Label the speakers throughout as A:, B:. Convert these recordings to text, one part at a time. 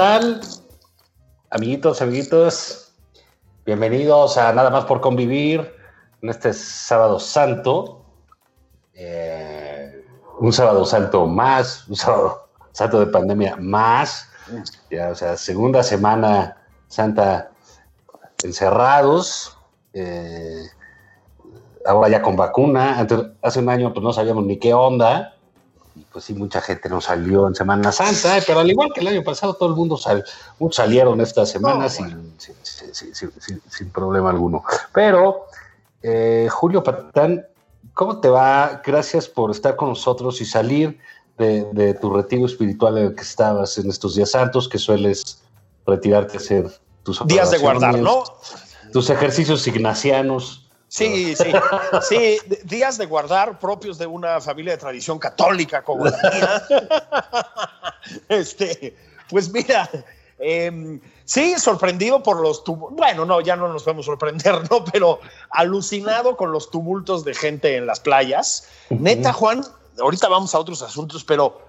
A: Tal? Amiguitos, amiguitos, bienvenidos a Nada más por convivir en este sábado santo. Eh, un sábado santo más, un sábado santo de pandemia más. Ya, o sea, segunda semana santa encerrados. eh, ahora ya con vacuna. Hace un año pues no sabíamos ni qué onda pues sí, mucha gente no salió en Semana Santa, eh, pero al igual que el año pasado, todo el mundo sal, muchos salieron esta semana sin, sin, sin- sin- sin- sin problema alguno. Pero, eh, Julio Patán, ¿cómo te va? Gracias por estar con nosotros y salir de, de tu retiro espiritual en el que estabas en estos días santos, que sueles retirarte a hacer tus
B: Días de guardar, ¿no?
A: Tus ejercicios ignacianos.
B: Sí, sí, sí, días de guardar propios de una familia de tradición católica como la mía. Este, pues mira, em, sí, sorprendido por los tumultos. Bueno, no, ya no nos podemos sorprender, ¿no? Pero alucinado con los tumultos de gente en las playas. Neta, Juan, ahorita vamos a otros asuntos, pero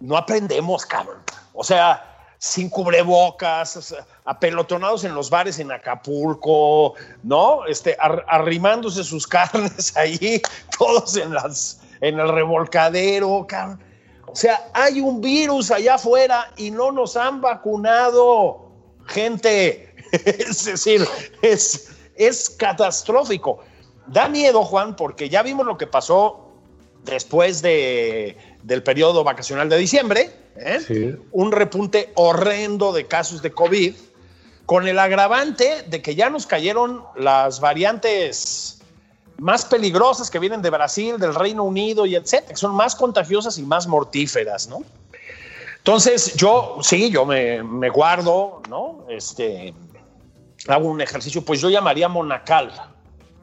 B: no aprendemos, cabrón. O sea, sin cubrebocas, apelotonados en los bares en Acapulco, ¿no? Este, ar- arrimándose sus carnes ahí, todos en las, en el revolcadero. O sea, hay un virus allá afuera y no nos han vacunado, gente. Es decir, es, es catastrófico. Da miedo, Juan, porque ya vimos lo que pasó después de, del periodo vacacional de diciembre, ¿eh?
A: Sí.
B: un repunte horrendo de casos de COVID, con el agravante de que ya nos cayeron las variantes más peligrosas que vienen de Brasil, del Reino Unido y etcétera, que son más contagiosas y más mortíferas, ¿no? Entonces, yo, sí, yo me, me guardo, ¿no? Este, hago un ejercicio, pues yo llamaría monacal,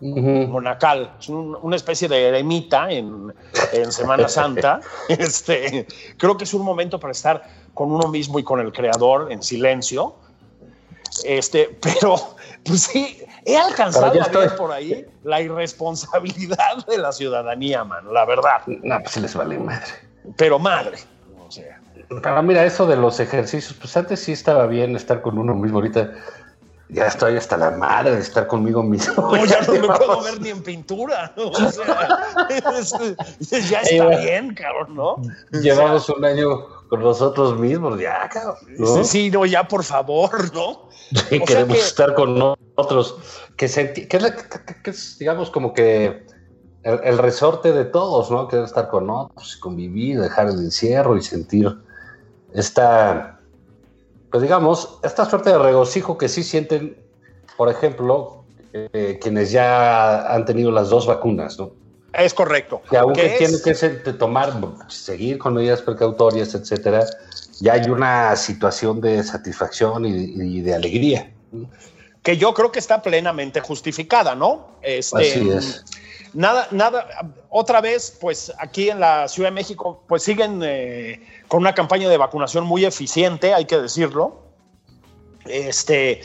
B: Monacal, es un- una especie de eremita en, en Semana Santa. Este, creo que es un momento para estar con uno mismo y con el creador en silencio. Este, pero, pues sí, he alcanzado a ver por ahí la irresponsabilidad de la ciudadanía, mano, la verdad.
A: No, pues se les vale madre.
B: Pero madre, o sea,
A: Pero mira, eso de los ejercicios, pues antes sí estaba bien estar con uno mismo, ahorita ya estoy hasta la madre de estar conmigo mismo.
B: no, ya no me puedo ver ni en pintura. ¿no? O sea, es- ya está bien, cabrón, ¿no?
A: Llevamos un año con nosotros mismos, ya, cabrón. ¿no?
B: Sí, no, ya por favor, ¿no?
A: Sí,
B: o sea
A: queremos
B: que-
A: estar con nosotros, que, se que es, la- que- que es, digamos, como que el, el resorte de todos, ¿no? Querer estar con otros, convivir, dejar el encierro y sentir esta, pues digamos, esta suerte de regocijo que sí sienten, por ejemplo, eh, quienes ya han tenido las dos vacunas, ¿no?
B: Es correcto.
A: Que aunque
B: ¿Qué
A: tienen que tomar, seguir con medidas precautorias, etcétera, ya hay una situación de satisfacción y, y de alegría.
B: que yo creo que está plenamente justificada, ¿no? Este,
A: Así es.
B: Nada, nada, otra vez, pues aquí en la Ciudad de México, pues siguen eh, con una campaña de vacunación muy eficiente, hay que decirlo. Este,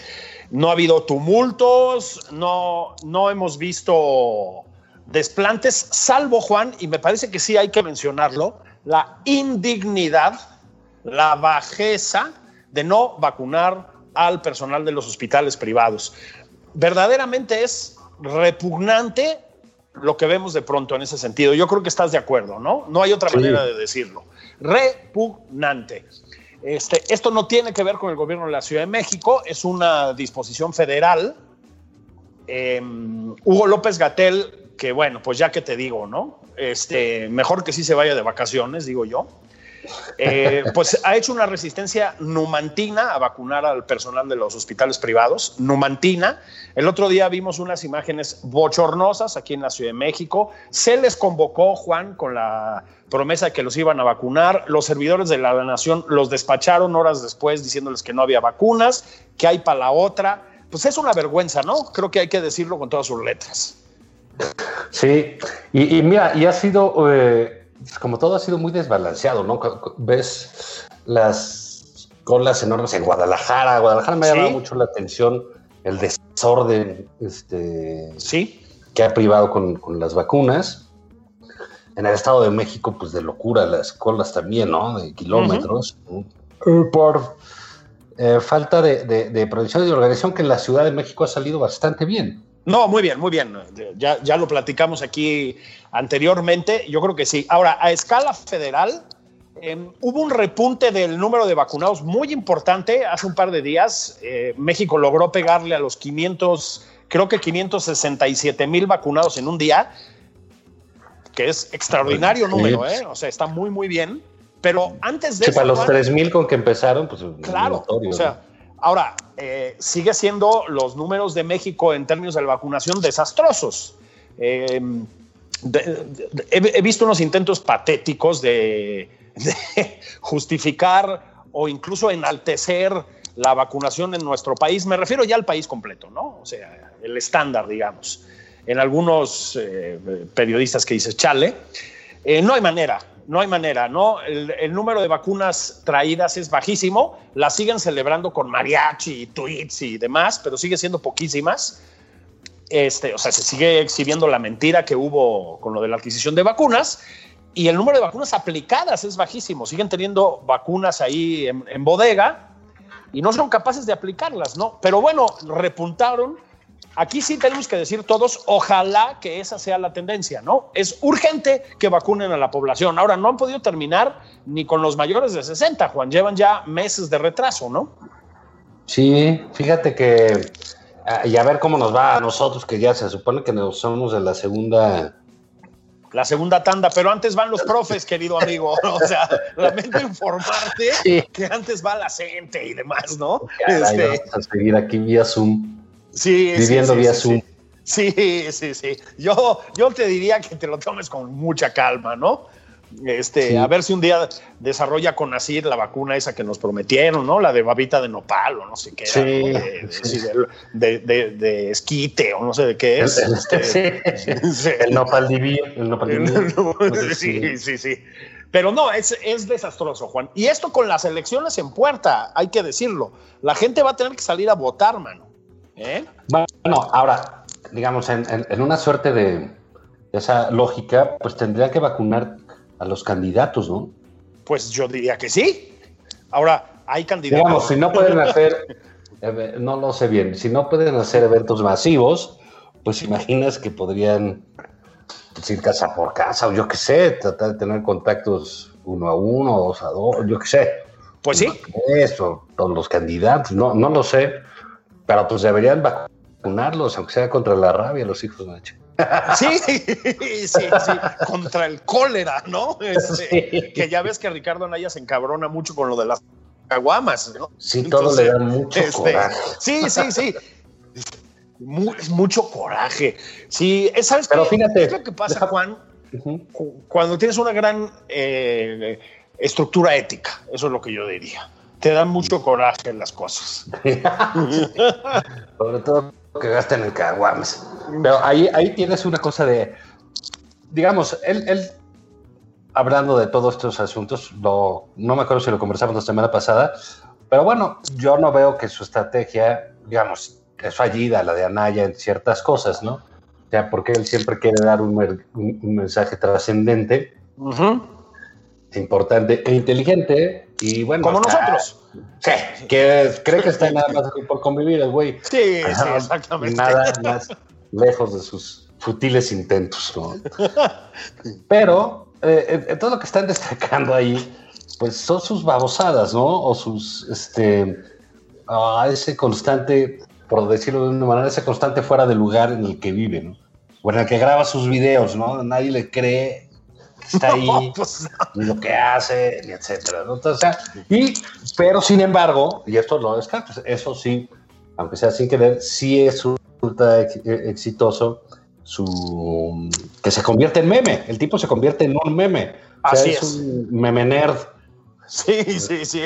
B: no ha habido tumultos, no, no hemos visto desplantes, salvo Juan, y me parece que sí hay que mencionarlo, la indignidad, la bajeza de no vacunar al personal de los hospitales privados. Verdaderamente es repugnante lo que vemos de pronto en ese sentido. Yo creo que estás de acuerdo, ¿no? No hay otra manera de decirlo. Repugnante. Este, esto no tiene que ver con el gobierno de la Ciudad de México, es una disposición federal. Em, Hugo López Gatel, que bueno, pues ya que te digo, ¿no? Este, mejor que sí se vaya de vacaciones, digo yo. Eh, pues ha hecho una resistencia numantina a vacunar al personal de los hospitales privados, numantina. El otro día vimos unas imágenes bochornosas aquí en la Ciudad de México. Se les convocó, Juan, con la promesa de que los iban a vacunar. Los servidores de la nación los despacharon horas después diciéndoles que no había vacunas, que hay para la otra. Pues es una vergüenza, ¿no? Creo que hay que decirlo con todas sus letras.
A: Sí, y, mira, y ha sido... Eh, como todo ha sido muy desbalanceado, ¿no? Ves las colas enormes en Guadalajara. Guadalajara me ha llamado mucho la atención el desorden este,
B: ¿Sí?
A: que ha privado con, las vacunas. En el Estado de México, pues de locura, las colas también, ¿no? De kilómetros. Por eh, falta de, de, de, producción y de organización que en la Ciudad de México ha salido bastante bien.
B: No, muy bien, muy bien. Ya, ya lo platicamos aquí anteriormente. Yo creo que sí. Ahora, a escala federal, em, hubo un repunte del número de vacunados muy importante. Hace un par de días, eh, México logró pegarle a los 500, creo que 567 mil vacunados en un día, que es extraordinario número, ¿eh? O sea, está muy, muy bien. Pero antes de
A: sí, para los 3 mil con que empezaron, pues.
B: Claro, o sea, Ahora, eh, sigue siendo los números de México en términos de vacunación desastrosos. Eh, he, visto unos intentos patéticos de, justificar o incluso enaltecer la vacunación en nuestro país. Me refiero ya al país completo, ¿no? O sea, el estándar, digamos. En algunos eh, periodistas que dices, chale, no hay manera no hay manera, ¿no? El, número de vacunas traídas es bajísimo, las siguen celebrando con mariachi, tweets y demás, pero sigue siendo poquísimas. Este, o sea, se sigue exhibiendo la mentira que hubo con lo de la adquisición de vacunas y el número de vacunas aplicadas es bajísimo. Siguen teniendo vacunas ahí en, en bodega y no son capaces de aplicarlas, ¿no? Pero bueno, repuntaron Aquí sí tenemos que decir todos, ojalá que esa sea la tendencia, ¿no? Es urgente que vacunen a la población. Ahora, no han podido terminar ni con los mayores de 60, Juan, llevan ya meses de retraso, ¿no?
A: Sí, fíjate que, ah, y a ver cómo nos va a nosotros, que ya se supone que nos somos de la segunda
B: la segunda tanda, pero antes van los profes, querido amigo. O sea, lamento informarte que antes va la gente y demás, ¿no?
A: este... Vamos a seguir aquí vía Zoom.
B: Sí,
A: viviendo
B: sí,
A: vía Zoom.
B: Sí, sí, sí. Yo, yo te diría que te lo tomes con mucha calma, ¿no? Este, a ver si un día desarrolla con Asir la vacuna esa que nos prometieron, ¿no? La de babita de nopal o no sé qué.
A: Sí,
B: De, de, esquite o no sé de qué es.
A: El, este, el nopal divino. El nopal divino.
B: sí, sí, sí. Pero no, es, es desastroso, Juan. Y esto con las elecciones en puerta, hay que decirlo. La gente va a tener que salir a votar, mano. ¿Eh?
A: Bueno, ahora, digamos, en, una suerte de esa lógica, pues tendría que vacunar a los candidatos, ¿no?
B: Pues yo diría que sí. Ahora, hay candidatos.
A: Digamos, si no pueden hacer, eh, no lo sé bien, si no pueden hacer eventos masivos, pues imaginas que podrían pues, ir casa por casa, o yo qué sé, tratar de tener contactos uno a uno, dos a dos, yo qué sé.
B: Pues sí.
A: Eso, todos los candidatos, no, no lo sé. Pero pues deberían vacunarlos, aunque sea contra la rabia, los hijos de Nacho.
B: Sí, sí, sí, contra el cólera, ¿no? Este, que ya ves que Ricardo Naya se encabrona mucho con lo de las caguamas, ¿no?
A: Sí, todo le da mucho este, coraje.
B: Sí, sí, sí. mucho coraje. Sí, ¿sabes
A: Pero fíjate.
B: es lo que pasa, Juan? Cuando tienes una gran eh, estructura ética, eso es lo que yo diría te dan mucho coraje en las cosas.
A: Sobre todo que gasten en caguames. Pero ahí, ahí tienes una cosa de, digamos, él, él hablando de todos estos asuntos, no me acuerdo si lo conversamos la semana pasada, pero bueno, yo no veo que su estrategia, digamos, es fallida, la de Anaya en ciertas cosas, ¿no? O sea, porque él siempre quiere dar un, mensaje trascendente, importante e inteligente, Y bueno,
B: Como nosotros.
A: Sí, que cree que está nada más por convivir el güey.
B: Sí, exactamente.
A: Nada más lejos de sus futiles intentos, ¿no? Pero eh, eh, todo lo que están destacando ahí, pues son sus babosadas, ¿no? O sus, este, ah, ese constante, por decirlo de una manera, ese constante fuera del lugar en el que vive, ¿no? O en el que graba sus videos, ¿no? Nadie le cree está ahí
B: No, pues,
A: lo que hace, etcétera. ¿no? Entonces, y, pero sin embargo, y esto lo descarto, eso sí, aunque sea sin querer, sí es resulta ex- eh, exitoso su que se convierte en meme. El tipo se convierte en un meme. O sea,
B: Así
A: es,
B: es.
A: un meme nerd.
B: Sí, sí, sí.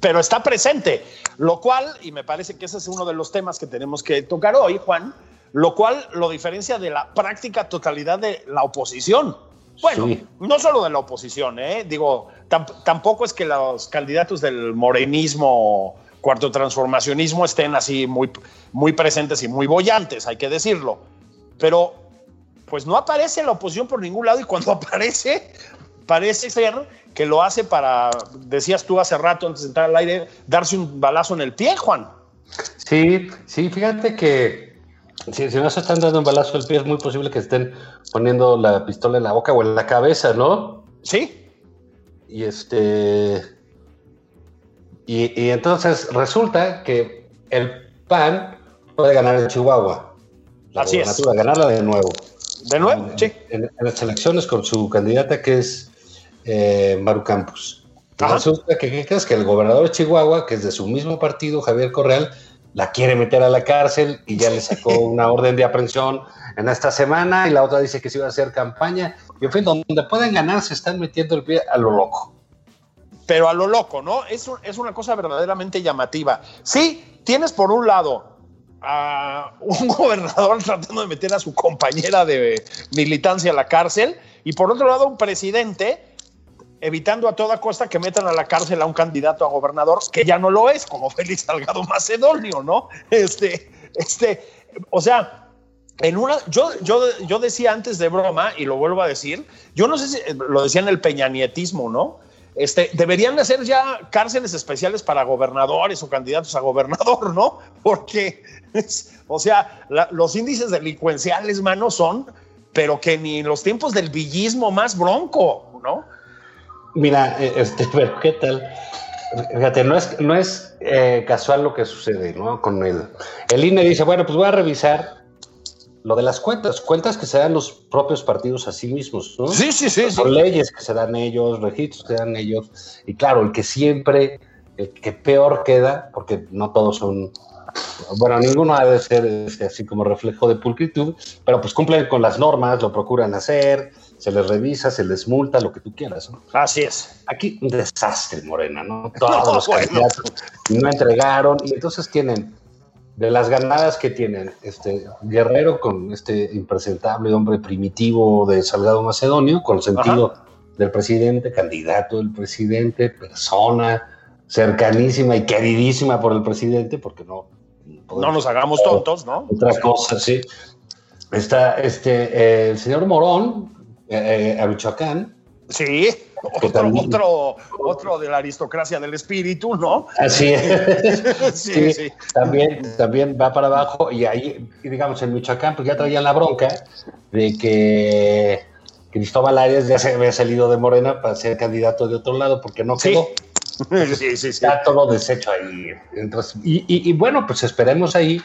B: Pero está presente, lo cual, y me parece que ese es uno de los temas que tenemos que tocar hoy, Juan, lo cual lo diferencia de la práctica totalidad de la oposición. Bueno,
A: Sí.
B: no solo de la oposición, ¿eh? digo, tam- tampoco es que los candidatos del morenismo, cuarto transformacionismo estén así muy, muy presentes y muy bollantes, hay que decirlo. Pero pues no aparece la oposición por ningún lado y cuando aparece, parece ser que lo hace para, decías tú hace rato antes de entrar al aire, darse un balazo en el pie, Juan.
A: Sí, sí, fíjate que si, si no se están dando un balazo al pie, es muy posible que estén poniendo la pistola en la boca o en la cabeza, ¿no?
B: Sí,
A: Y este. Y, y entonces resulta que el PAN puede ganar en Chihuahua. La
B: Así es.
A: ganarla de nuevo.
B: de nuevo,
A: En,
B: sí.
A: en- en las elecciones con su candidata que es eh, Maru Campos. Resulta que, ¿qué crees? Que el gobernador de Chihuahua, que es de su mismo partido, Javier Correal, la quiere meter a la cárcel y ya le sacó una orden de aprehensión en esta semana y la otra dice que se iba a hacer campaña. Y en fin, donde pueden ganar se están metiendo el pie a lo loco.
B: pero a lo loco, ¿no? Es, un- es una cosa verdaderamente llamativa. Sí, tienes por un lado a un gobernador tratando de meter a su compañera de militancia a la cárcel y por otro lado un presidente evitando a toda costa que metan a la cárcel a un candidato a gobernador que ya no lo es, como Félix Salgado Macedonio, ¿no? Este, este, o sea, en una, yo, yo, yo decía antes de broma, y lo vuelvo a decir, yo no sé si lo decía en el peñanietismo, ¿no? Este, deberían de hacer ya cárceles especiales para gobernadores o candidatos a gobernador, ¿no? Porque, o sea, los índices delincuenciales, mano, son, pero que ni en los tiempos del villismo más bronco, ¿no?
A: Mira, eh, este, pero ¿qué tal? Fíjate, no es, no es eh, casual lo que sucede, ¿no? Con el, el INE dice, bueno, pues voy a revisar lo de las cuentas, cuentas que se dan los propios partidos a sí mismos, ¿no?
B: Sí, sí, sí, sí.
A: Son leyes que se dan ellos, registros que dan ellos, y claro, el que siempre, el que peor queda, porque no todos son, bueno, ninguno ha de ser este, así como reflejo de pulcritud, pero pues cumplen con las normas, lo procuran hacer, se les revisa, se les multa, lo que tú quieras, ¿no?
B: Así es.
A: Aquí un desastre, Morena, ¿no? Todos
B: No,
A: los
B: bueno.
A: candidatos no entregaron y entonces tienen de las ganadas que tienen este Guerrero con este impresentable hombre primitivo de Salgado Macedonio, con sentido del presidente, candidato del presidente, persona cercanísima y queridísima por el presidente, porque no
B: No nos hagamos tontos, ¿no?
A: otra cosa, sí. Está este eh, el señor Morón eh, eh, a Michoacán,
B: Sí, otro, otro, otro de la aristocracia del espíritu, ¿no?
A: Así es.
B: Sí,
A: Sí,
B: sí.
A: También, también va para abajo y ahí, y digamos, en Michoacán, pues ya traían la bronca de que Cristóbal Arias ya se había salido de Morena para ser candidato de otro lado porque no quedó.
B: Sí, sí, sí.
A: Está todo deshecho ahí. Entonces, y, y- y bueno, pues esperemos ahí.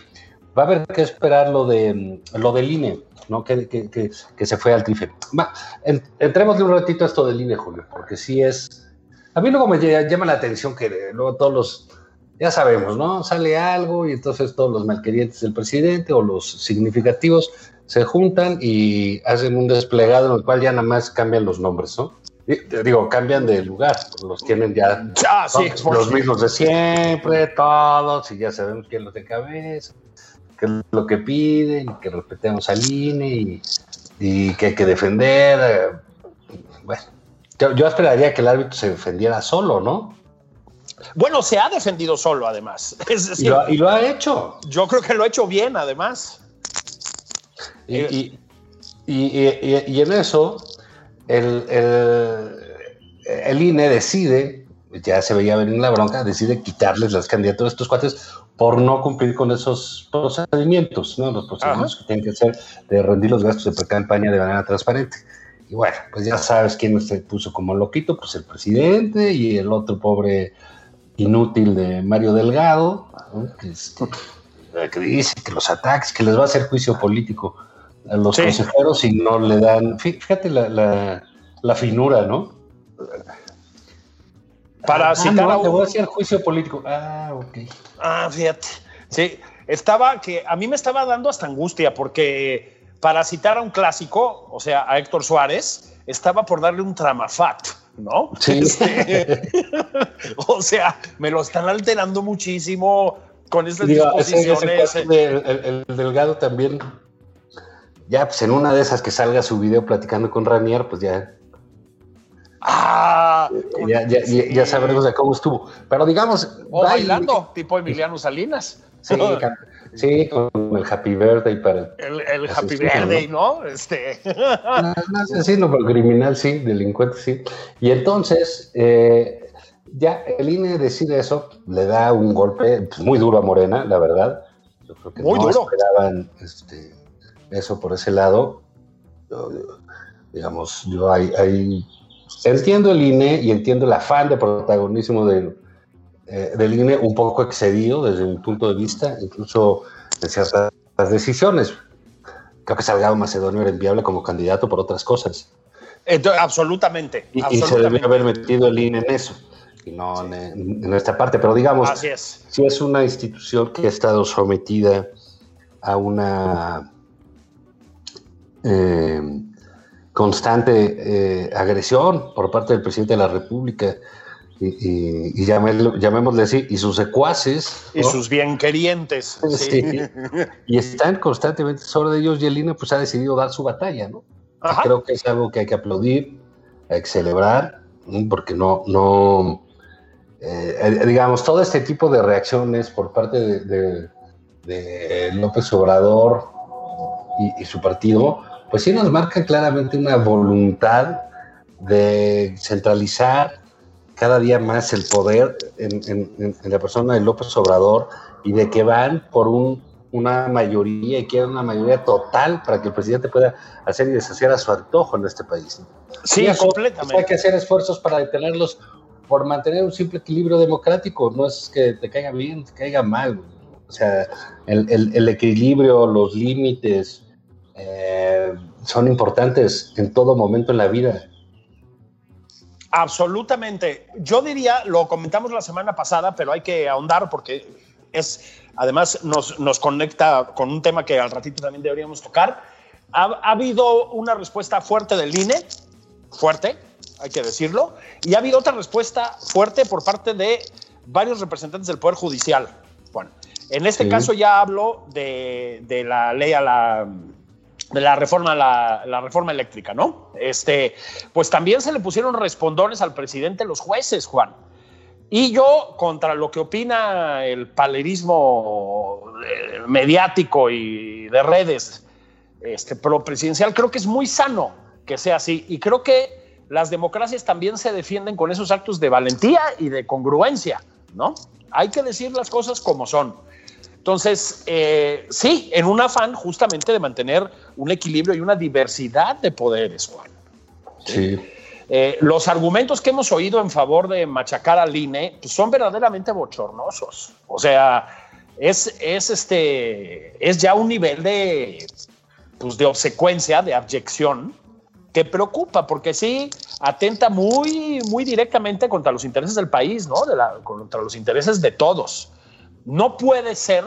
A: Va a haber que esperar lo de lo del INE, ¿no? Que, que- que- que se fue al trife. Va, en- entremos de un ratito a esto del INE, Julio, porque sí es. A mí luego me ll- llama la atención que luego todos los. Ya sabemos, ¿no? Sale algo y entonces todos los malquerientes del presidente o los significativos se juntan y hacen un desplegado en el cual ya nada más cambian los nombres, ¿no? Digo, cambian de lugar, los tienen ya
B: Ah, sí,
A: los mismos de siempre, todos, y ya sabemos quién los de cabeza, qué es lo que piden, que respetemos al INE y, y que hay que defender. eh, Bueno, yo, yo esperaría que el árbitro se defendiera solo, ¿no?
B: Bueno, se ha defendido solo, además. Es
A: Y lo, y lo ha hecho.
B: yo creo que lo ha hecho bien, además.
A: Y, y- y en eso, el, el- el INE decide ya se veía venir la bronca, decide quitarles las candidaturas a estos cuates por no cumplir con esos procedimientos, ¿no? Los procedimientos que tienen que hacer de rendir los gastos de pre-campaña de manera transparente. Y bueno, pues ya sabes quién se puso como loquito, pues el presidente y el otro pobre inútil de Mario Delgado, que, este, que, dice que los ataques, que les va a hacer juicio político a los consejeros y no le dan, fíjate la, la, finura, ¿no?
B: Para ah, citar
A: a un... voy a hacer juicio político. Ah, ok.
B: Ah, fíjate. Sí, estaba que a mí me estaba dando hasta angustia porque para citar a un clásico, o sea, a Héctor Suárez, estaba por darle un tramafat. ¿no?
A: Sí. Este,
B: o sea, me lo están alterando muchísimo con estas disposiciones.
A: el, delgado también, ya, pues en una de esas que salga su video platicando con Ranier, pues ya.
B: Ah,
A: ya, ya, ya, sabremos de cómo estuvo. Pero digamos.
B: O bailando, tipo Emiliano Salinas.
A: Sí, Sí, con el Happy Birthday para
B: el, el Happy Birthday, ¿no? Este.
A: No, no sino pero criminal sí, delincuente sí. Y entonces, eh, ya el INE decide eso, le da un golpe pues, muy duro a Morena, la verdad. Yo creo que
B: muy
A: no
B: duro.
A: esperaban este, eso por ese lado. digamos, yo hay, entiendo el INE y entiendo el afán de protagonismo del eh, del INE un poco excedido desde mi punto de vista, incluso en ciertas decisiones. Creo que Salgado Macedonio era enviable como candidato por otras cosas.
B: absolutamente.
A: Y, se debe haber metido el INE en eso y no en, esta parte. Pero digamos, si es una institución que ha estado sometida a una eh, constante eh, agresión por parte del presidente de la República y, y, llamémosle así, y sus secuaces.
B: Y sus bien querientes.
A: Sí. y están constantemente sobre ellos y el INE pues ha decidido dar su batalla, ¿no? Creo que es algo que hay que aplaudir, hay que celebrar, porque no, no, eh, digamos, todo este tipo de reacciones por parte de, de, López Obrador y, y su partido, pues sí nos marca claramente una voluntad de centralizar cada día más el poder en, la persona de López Obrador y de que van por una mayoría y quieren una mayoría total para que el presidente pueda hacer y deshacer a su antojo en este país.
B: Sí, completamente.
A: Hay que hacer esfuerzos para detenerlos por mantener un simple equilibrio democrático. No es que te caiga bien, te caiga mal. O sea, el, equilibrio, los límites eh, son importantes en todo momento en la vida
B: Absolutamente. Yo diría, lo comentamos la semana pasada, pero hay que ahondar porque es, además nos, nos conecta con un tema que al ratito también deberíamos tocar. Ha, ha, habido una respuesta fuerte del INE, fuerte, hay que decirlo, y ha habido otra respuesta fuerte por parte de varios representantes del Poder Judicial. Bueno, en este caso ya hablo de, de la ley a la de la reforma, la, reforma eléctrica, ¿no? Este, pues también se le pusieron respondones al presidente los jueces, Juan. Y yo, contra lo que opina el palerismo eh, mediático y de redes este, pro presidencial, creo que es muy sano que sea así. Y creo que las democracias también se defienden con esos actos de valentía y de congruencia, ¿no? Hay que decir las cosas como son. Entonces, eh, sí, en un afán justamente de mantener un equilibrio y una diversidad de poderes, Juan.
A: Sí.
B: Eh, los argumentos que hemos oído en favor de machacar al INE pues, son verdaderamente bochornosos. O sea, es, es, este, es ya un nivel de, pues, de obsecuencia, de abyección, que preocupa, porque sí atenta muy, muy directamente contra los intereses del país, ¿no? De la, contra los intereses de todos. No puede ser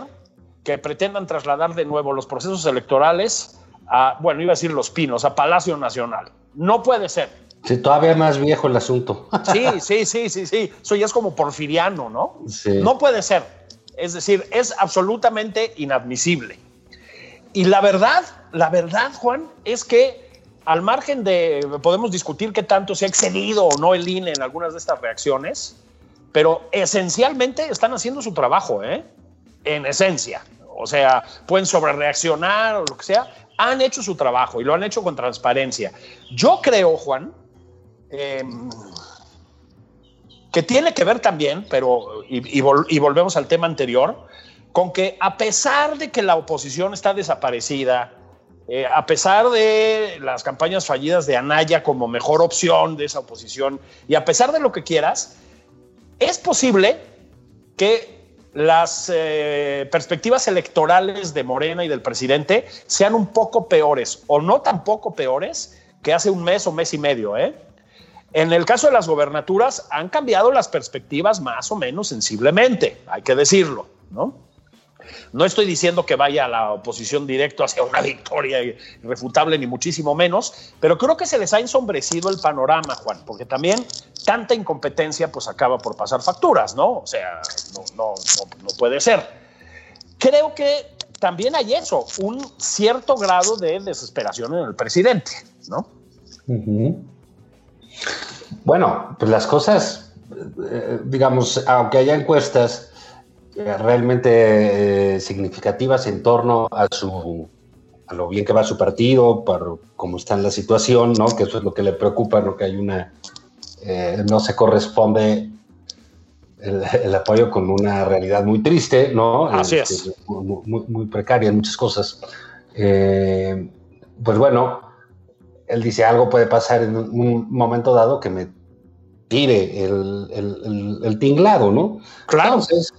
B: que pretendan trasladar de nuevo los procesos electorales a, bueno, iba a decir Los Pinos, a Palacio Nacional. No puede ser.
A: Sí, todavía más viejo el asunto.
B: Sí, sí, sí, sí, sí. Eso ya es como porfiriano, ¿no?
A: Sí.
B: No puede ser. Es decir, es absolutamente inadmisible. Y la verdad, la verdad, Juan, es que al margen de, podemos discutir qué tanto se ha excedido o no el INE en algunas de estas reacciones, pero esencialmente están haciendo su trabajo, ¿eh? En esencia. O sea, pueden sobrereaccionar o lo que sea. Han hecho su trabajo y lo han hecho con transparencia. Yo creo, Juan, em, que tiene que ver también, pero y, volvemos al tema anterior, con que a pesar de que la oposición está desaparecida, eh, a pesar de las campañas fallidas de Anaya como mejor opción de esa oposición, y a pesar de lo que quieras, es posible que las eh, perspectivas electorales de Morena y del presidente sean un poco peores, o no tan poco peores, que hace un mes o mes y medio, ¿eh? En el caso de las gobernaturas han cambiado las perspectivas más o menos sensiblemente, hay que decirlo, ¿no? No estoy diciendo que vaya la oposición directo hacia una victoria irrefutable, ni muchísimo menos, pero creo que se les ha ensombrecido el panorama, Juan, porque también tanta incompetencia pues acaba por pasar facturas, ¿no? O sea, no, no, no, puede ser. Creo que también hay eso, un cierto grado de desesperación en el presidente, ¿no?
A: Bueno, pues las cosas, eh, digamos, aunque haya encuestas eh, realmente eh, significativas en torno a su a lo bien que va su partido, para cómo está en la situación, ¿no? Que eso es lo que le preocupa, ¿no? Que hay una no se corresponde el, apoyo con una realidad muy triste, ¿no?
B: Así es.
A: Este, muy, precaria en muchas cosas. pues bueno, él dice algo puede pasar en un momento dado que me tire el, tinglado, ¿no?
B: Claro.
A: Entonces,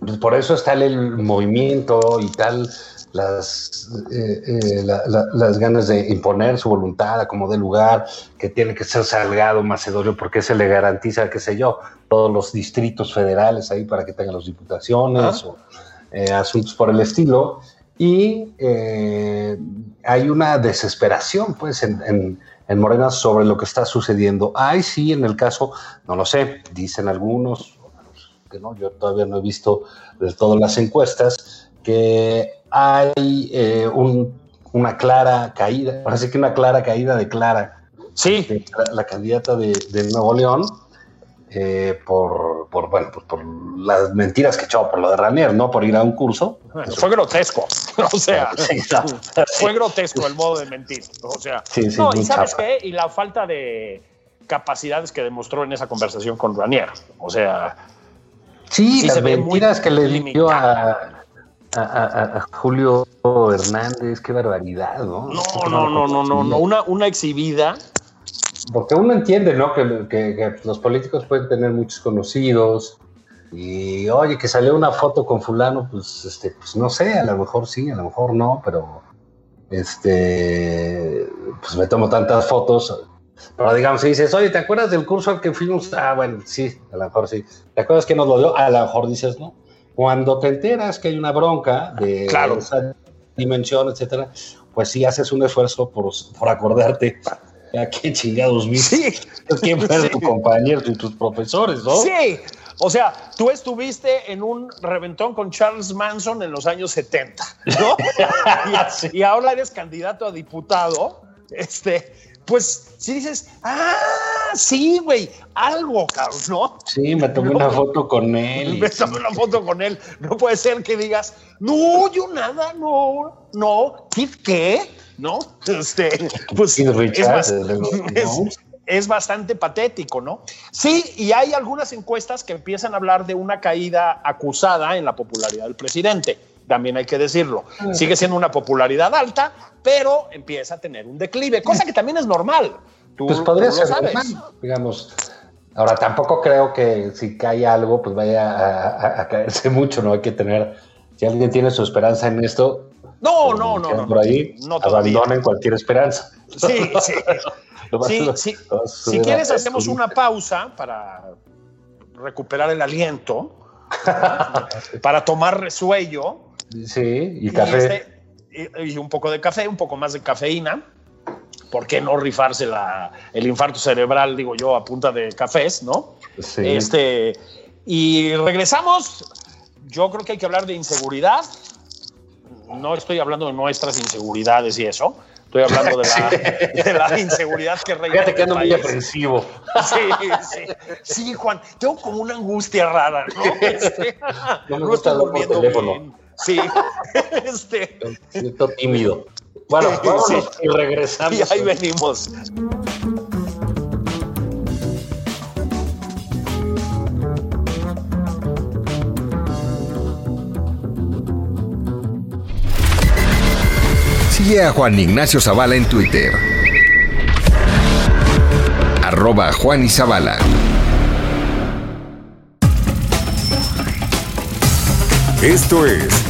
A: pues, por eso está el, movimiento y tal, las, eh, eh, las ganas de imponer su voluntad a como de lugar, que tiene que ser Salgado Macedonio porque se le garantiza, qué sé yo, todos los distritos federales ahí para que tengan las diputaciones o eh, asuntos por el estilo y hay una desesperación pues en, Morena sobre lo que está sucediendo. Hay sí, en el caso, no lo sé, dicen algunos, que no, yo todavía no he visto de todas las encuestas, que hay eh, una clara caída, parece que una clara caída de Clara,
B: sí.
A: la, candidata de, de Nuevo León, eh, por, por, bueno, pues por las mentiras que echó por lo de Ranier, ¿no? Por ir a un curso.
B: fue grotesco. O sea, fue grotesco el modo de mentir. O sea, no, y sabes qué? Y la falta de capacidades que demostró en esa conversación con Ranier. O sea,
A: sí, las mentiras que le dio a, a, Julio Hernández, qué barbaridad, ¿no?
B: No, no, no, no, no, no, una, una exhibida
A: porque uno entiende, ¿no? Que, los políticos pueden tener muchos conocidos y, oye, que salió una foto con fulano, pues, este, pues no sé, a lo mejor sí, a lo mejor no, pero, este, pues me tomo tantas fotos. Pero digamos, si dices, oye, ¿te acuerdas del curso al que fuimos? Ah, bueno, sí, a lo mejor sí. ¿Te acuerdas que nos lo dio? A lo mejor dices, ¿no? Cuando te enteras que hay una bronca de
B: claro.
A: esa dimensión, etcétera, pues sí haces un esfuerzo por, por acordarte ¿A qué chingados viste? Sí. ¿Quién fue tu compañero y tus profesores, no?
B: Sí. O sea, tú estuviste en un reventón con Charles Manson en los años 70, ¿no? y, y, ahora eres candidato a diputado. Este, pues si dices, ah, sí, güey, algo, cabrón, ¿no?
A: Sí, me tomé una foto con él.
B: Me tomé una foto con él. No puede ser que digas, no, yo nada, no, no, ¿qué? ¿no? Este, pues es, bastante patético, ¿no? Sí, y hay algunas encuestas que empiezan a hablar de una caída acusada en la popularidad del presidente. También hay que decirlo. Sigue siendo una popularidad alta, pero empieza a tener un declive, cosa que también es normal.
A: Tú, pues podría ser digamos. Ahora, tampoco creo que si cae algo, pues vaya a caerse mucho, ¿no? Hay que tener, si alguien tiene su esperanza en esto,
B: no, no, no, no.
A: Por ahí no abandonen cualquier esperanza.
B: Sí, sí. sí, sí. Si quieres, hacemos una pausa para recuperar el aliento, para tomar resuello.
A: Sí, y café.
B: Este, y, un poco de café, un poco más de cafeína. ¿Por qué no rifarse la, el infarto cerebral, digo yo, a punta de cafés, no? Sí. Este, y regresamos. Yo creo que hay que hablar de inseguridad, no estoy hablando de nuestras inseguridades y eso, estoy hablando de la, inseguridad que reina.
A: Fíjate que ando muy aprensivo.
B: Sí, sí. Sí, Juan, tengo como una angustia rara, ¿no? Este,
A: no me gusta el teléfono.
B: Sí. este...
A: Siento tímido. Bueno, vamos sí. y regresamos.
B: Y ahí venimos.
C: Sigue a Juan Ignacio Zavala en Twitter. Arroba Juan Izabala. Esto es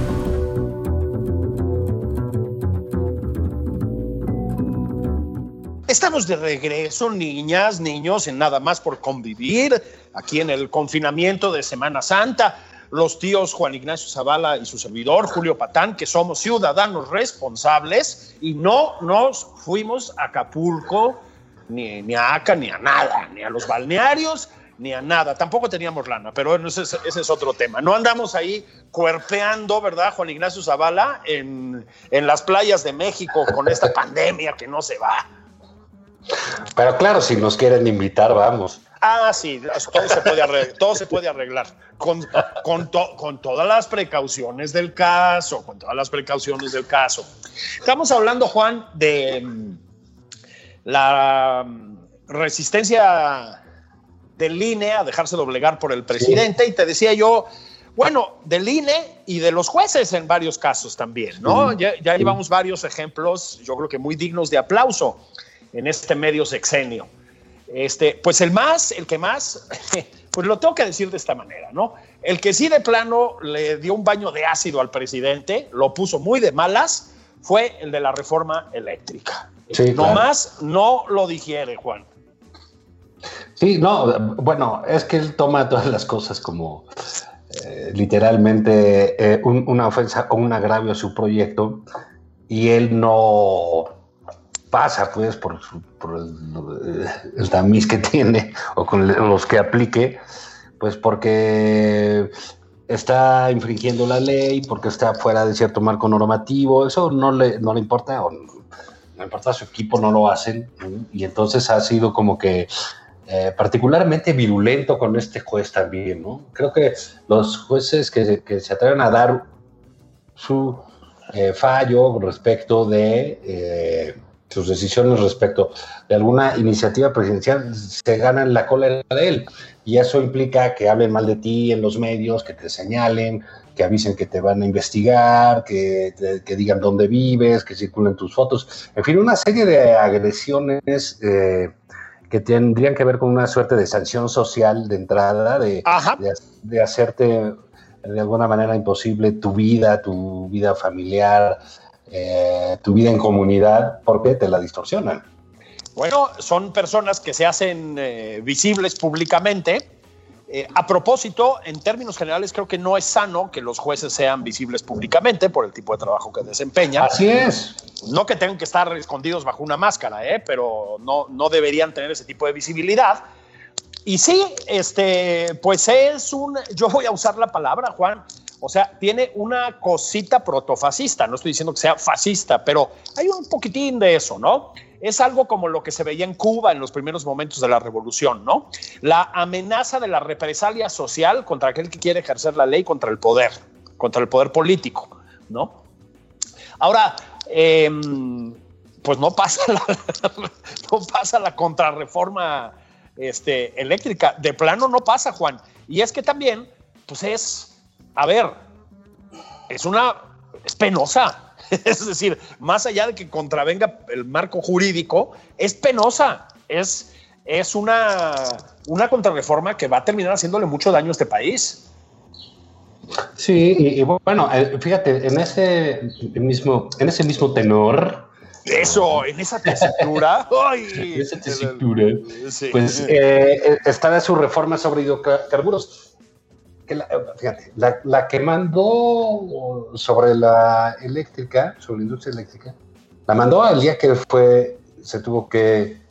B: Estamos de regreso, niñas, niños, en nada más por convivir, aquí en el confinamiento de Semana Santa. Los tíos Juan Ignacio Zavala y su servidor Julio Patán, que somos ciudadanos responsables y no nos fuimos a Acapulco, ni, a Aca, ni a nada, ni a los balnearios, ni a nada. Tampoco teníamos lana, pero ese, es- ese es otro tema. No andamos ahí cuerpeando, ¿verdad, Juan Ignacio Zavala, en, en las playas de México con esta pandemia que no se va.
A: Pero claro, si nos quieren invitar, vamos.
B: Ah, sí, todo se puede arreglar, todo se puede arreglar con, con, to- con todas las precauciones del caso, con todas las precauciones del caso. Estamos hablando, Juan, de mm, la mm, resistencia del INE a dejarse doblegar por el presidente y te decía yo, bueno, del INE y de los jueces en varios casos también, ¿no? Ya, ya llevamos varios ejemplos, yo creo que muy dignos de aplauso en este medio sexenio. Este, pues el más, el que más, pues lo tengo que decir de esta manera, ¿no? El que sí de plano le dio un baño de ácido al presidente, lo puso muy de malas, fue el de la reforma eléctrica.
A: Sí,
B: no
A: claro.
B: más no lo digiere, Juan.
A: Sí, no, bueno, es que él toma todas las cosas como eh, literalmente eh, un- una ofensa o un agravio a su proyecto y él no pasa pues por, su- por el, tamiz que tiene o con los que aplique, pues porque está infringiendo la ley, porque está fuera de cierto marco normativo, eso no le, no le importa, no importa a su equipo, no lo hacen, y entonces ha sido como que eh, particularmente virulento con este juez también, ¿no? Creo que los jueces que, se- que se atreven a dar su eh, fallo respecto de eh, sus decisiones respecto de alguna iniciativa presidencial se ganan la cola de él. Y eso implica que hablen mal de ti en los medios, que te señalen, que avisen que te van a investigar, que, te- que digan dónde vives, que circulen tus fotos. En fin, una serie de agresiones eh, que tendrían que ver con una suerte de sanción social de entrada, de, de hacerte de alguna manera imposible tu vida, tu vida familiar, eh, tu vida en comunidad, porque te la distorsionan.
B: Bueno, son personas que se hacen eh, visibles públicamente. Eh, a propósito, en términos generales, creo que no es sano que los jueces sean visibles públicamente por el tipo de trabajo que desempeñan.
A: Así es.
B: No que tengan que estar escondidos bajo una máscara, ¿eh? pero no, no deberían tener ese tipo de visibilidad. Y sí, este, pues es un, yo voy a usar la palabra, Juan, o sea, tiene una cosita protofascista, no estoy diciendo que sea fascista, pero hay un poquitín de eso, ¿no? Es algo como lo que se veía en Cuba en los primeros momentos de la revolución, ¿no? La amenaza de la represalia social contra aquel que quiere ejercer la ley contra el poder, contra el poder político, ¿no? Ahora, eh, pues no pasa la, no pasa la contrarreforma este, eléctrica. De plano no pasa, Juan. Y es que también, pues es, a ver, es una, es penosa. Es decir, más allá de que contravenga el marco jurídico, es penosa. Es, es una, una contrarreforma que va a terminar haciéndole mucho daño a este país.
A: Sí, y, y bueno, eh, fíjate, en ese mismo, en ese mismo tenor,
B: Eso, en esa tesitura. ¡ay!
A: en esa tesitura,
B: Sí.
A: pues eh, está su reforma sobre hidrocarburos. Que la, fíjate, la, la que mandó sobre la eléctrica, sobre la industria eléctrica, la mandó el día que fue, se tuvo que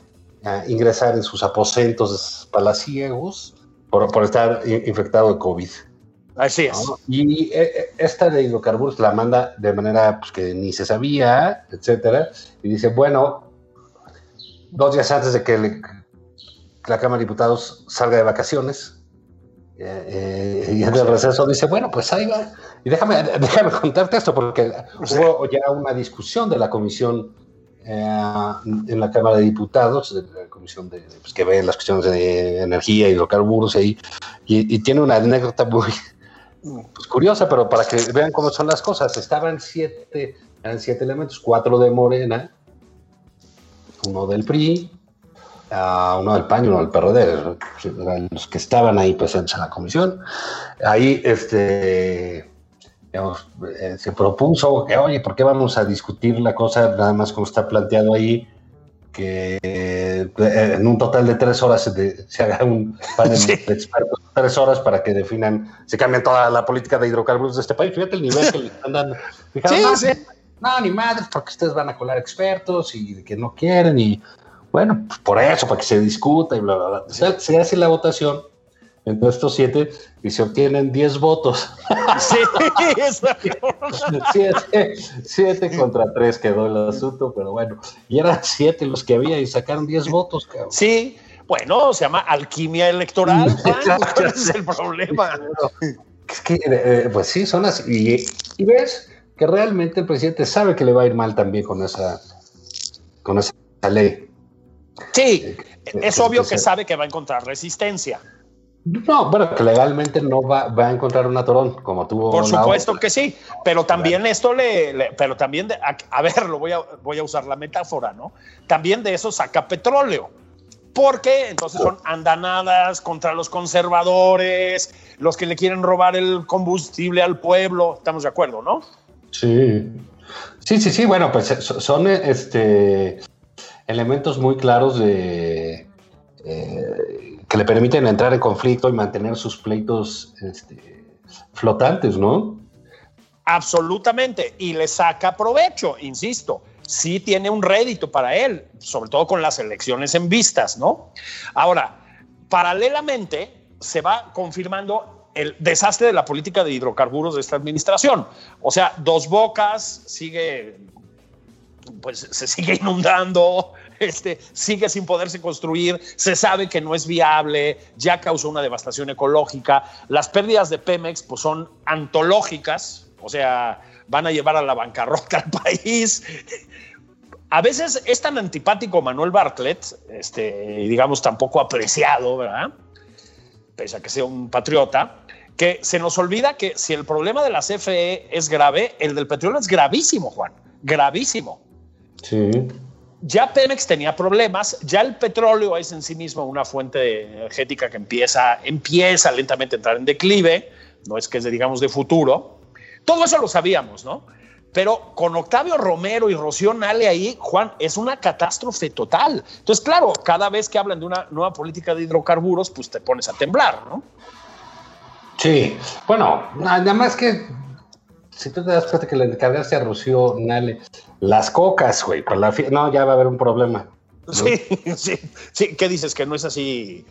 A: eh, ingresar en sus aposentos palaciegos por, por estar infectado de COVID.
B: Así es.
A: ¿no? Y eh, eh, esta de hidrocarburos la manda de manera pues, que ni se sabía, etcétera, y dice, bueno, dos días antes de que le la Cámara de Diputados salga de vacaciones. Eh, eh, y en el receso dice, bueno, pues ahí va. Y déjame, déjame contarte esto, porque hubo ya una discusión de la comisión eh, en la Cámara de Diputados, de la comisión de, pues, que ve las cuestiones de energía, y hidrocarburos, y, y, tiene una anécdota muy pues, curiosa, pero para que vean cómo son las cosas. Estaban siete, eran siete elementos, cuatro de Morena, uno del PRI, uno del PAN uno del PRD, los que estaban ahí presentes en la comisión. Ahí este, eh, se propuso que, oye, ¿por qué vamos a discutir la cosa nada más como está planteado ahí? Que eh, en un total de tres horas se, haga un panel de expertos, tres horas para que definan, se cambien toda la política de hidrocarburos de este país. Fíjate el nivel que le están dando. no, ni madres, porque ustedes van a colar expertos y que no quieren y bueno, pues por eso, para que se discuta y bla, bla, bla. Se, hace la votación entre estos siete y se obtienen diez votos. Sí, siete, siete contra tres quedó el asunto, pero bueno, y eran siete los que había y sacaron diez votos, cabrón.
B: Sí, bueno, se llama alquimia electoral. ¿Cuál es el problema?
A: Es que, eh, pues sí, son así. Y, ves que realmente el presidente sabe que le va a ir mal también con esa, con esa ley.
B: Sí, eh, es obvio que sabe que va a encontrar resistencia.
A: No, bueno, que legalmente no va, a encontrar un atorón como tuvo.
B: Por supuesto que sí, pero también esto le, pero también, a, ver, lo voy a, voy a usar la metáfora, ¿no? También de eso saca petróleo, porque entonces son andanadas contra los conservadores, los que le quieren robar el combustible al pueblo, estamos de acuerdo, ¿no?
A: Sí, sí, sí, sí, bueno, pues son este elementos muy claros de eh, le permiten entrar en conflicto y mantener sus pleitos este, flotantes, ¿no?
B: Absolutamente, y le saca provecho, insisto. Sí tiene un rédito para él, sobre todo con las elecciones en vistas, ¿no? Ahora, paralelamente se va confirmando el desastre de la política de hidrocarburos de esta administración. O sea, Dos Bocas sigue, pues se sigue inundando, este, sigue sin poderse construir, se sabe que no es viable, ya causó una devastación ecológica, las pérdidas de Pemex pues, son antológicas, o sea, van a llevar a la bancarrota al país. A veces es tan antipático Manuel Bartlett, este, digamos, tampoco apreciado, ¿verdad? Pese a que sea un patriota, que se nos olvida que si el problema de la CFE es grave, el del petróleo es gravísimo, Juan, gravísimo.
A: Sí
B: ya Pemex tenía problemas, ya el petróleo es en sí mismo una fuente energética que empieza, empieza lentamente a entrar en declive, no es que es digamos, de futuro. Todo eso lo sabíamos, ¿no? Pero con Octavio Romero y Rocío Nale ahí, Juan, es una catástrofe total. Entonces, claro, cada vez que hablan de una nueva política de hidrocarburos, pues te pones a temblar, ¿no?
A: Sí, bueno, nada más que si tú te das cuenta que le encargaste a Rocío Nale las cocas, güey, para la no, ya va a haber un problema.
B: Sí, sí, sí. ¿Qué dices? ¿Que no es así,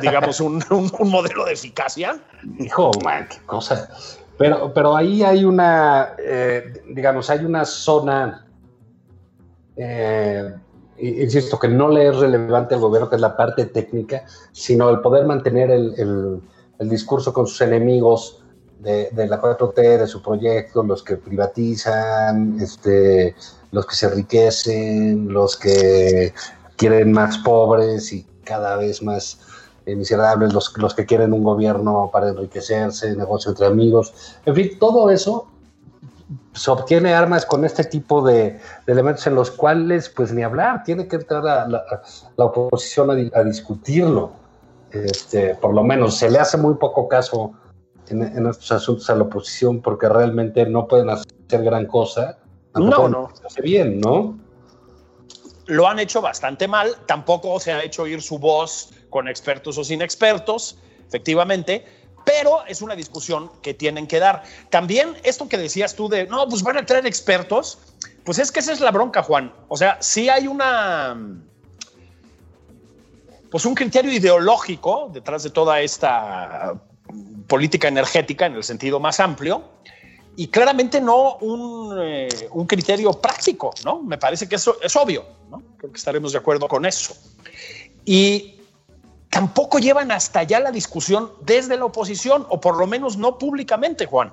B: digamos, un, modelo de eficacia?
A: Hijo, man, qué cosa. Pero, pero ahí hay una, eh, digamos, hay una zona, eh, insisto, que no le es relevante al gobierno, que es la parte técnica, sino el poder mantener el, el discurso con sus enemigos de, la 4T, de su proyecto, los que privatizan, este, los que se enriquecen, los que quieren más pobres y cada vez más eh, miserables, los, los que quieren un gobierno para enriquecerse, negocio entre amigos, en fin, todo eso se obtiene armas con este tipo de, elementos en los cuales, pues ni hablar, tiene que entrar a la, la oposición a, a, discutirlo. Este, por lo menos se le hace muy poco caso en, estos asuntos a la oposición porque realmente no pueden hacer gran cosa.
B: No, no.
A: hace bien, ¿no?
B: Lo han hecho bastante mal, tampoco se ha hecho oír su voz con expertos o sin expertos, efectivamente, pero es una discusión que tienen que dar. También esto que decías tú de, no, pues van a traer expertos, pues es que esa es la bronca, Juan. O sea, sí hay una, pues un criterio ideológico detrás de toda esta política energética en el sentido más amplio y claramente no un, eh, un criterio práctico, ¿no? Me parece que eso es obvio, ¿no? Creo que estaremos de acuerdo con eso. Y tampoco llevan hasta allá la discusión desde la oposición, o por lo menos no públicamente, Juan.